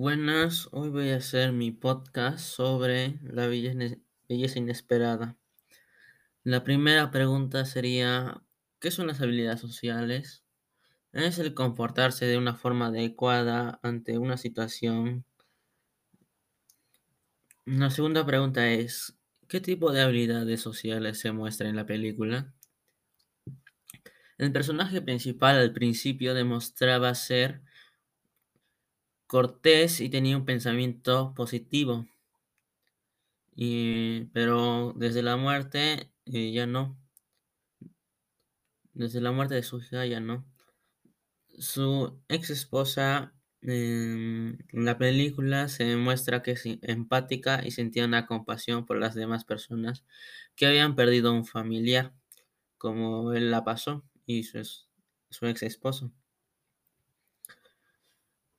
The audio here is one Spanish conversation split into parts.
Buenas, hoy voy a hacer mi podcast sobre la belle- belleza inesperada. La primera pregunta sería, ¿qué son las habilidades sociales? Es el comportarse de una forma adecuada ante una situación. La segunda pregunta es, ¿qué tipo de habilidades sociales se muestra en la película? El personaje principal al principio demostraba ser cortés y tenía un pensamiento positivo. Y, pero desde la muerte eh, ya no. Desde la muerte de su hija ya no. Su ex esposa en la película se muestra que es empática y sentía una compasión por las demás personas que habían perdido un familiar, como él la pasó y su, su ex esposo.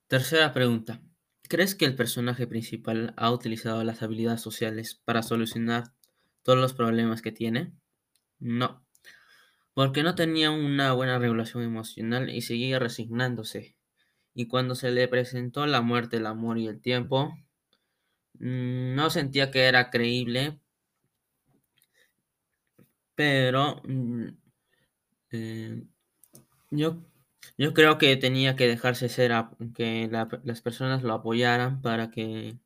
Tercera pregunta. ¿Crees que el personaje principal ha utilizado las habilidades sociales para solucionar todos los problemas que tiene? No, porque no tenía una buena regulación emocional y seguía resignándose. Y cuando se le presentó la muerte, el amor y el tiempo, mm, no sentía que era creíble, pero mm, eh, yo yo creo que tenía que dejarse ser, que las personas lo apoyaran para que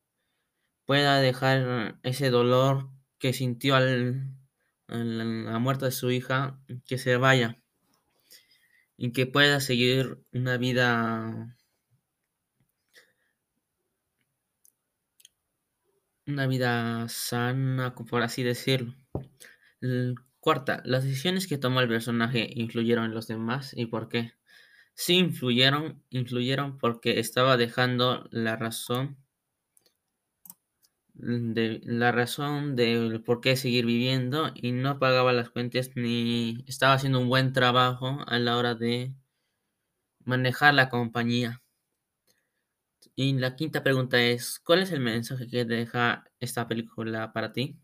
pueda dejar ese dolor que sintió al, a la muerte de su hija, que se vaya y que pueda seguir una vida una vida sana, por así decirlo. Cuarta, las decisiones que tomó el personaje influyeron en los demás y por qué. Sí influyeron, influyeron porque estaba dejando la razón de la razón de por qué seguir viviendo y no pagaba las cuentas ni estaba haciendo un buen trabajo a la hora de manejar la compañía. Y la quinta pregunta es, ¿cuál es el mensaje que deja esta película para ti?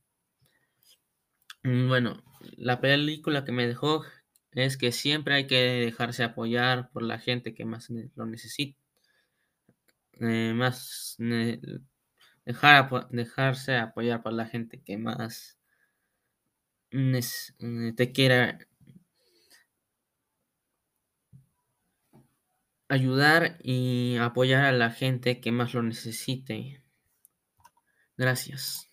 Mm, bueno, la película que me dejó es que siempre hay que dejarse apoyar por la gente que más lo necesita. Eh, más dejar, dejarse apoyar por la gente que más eh, te quiera ayudar y apoyar a la gente que más lo necesite. Gracias.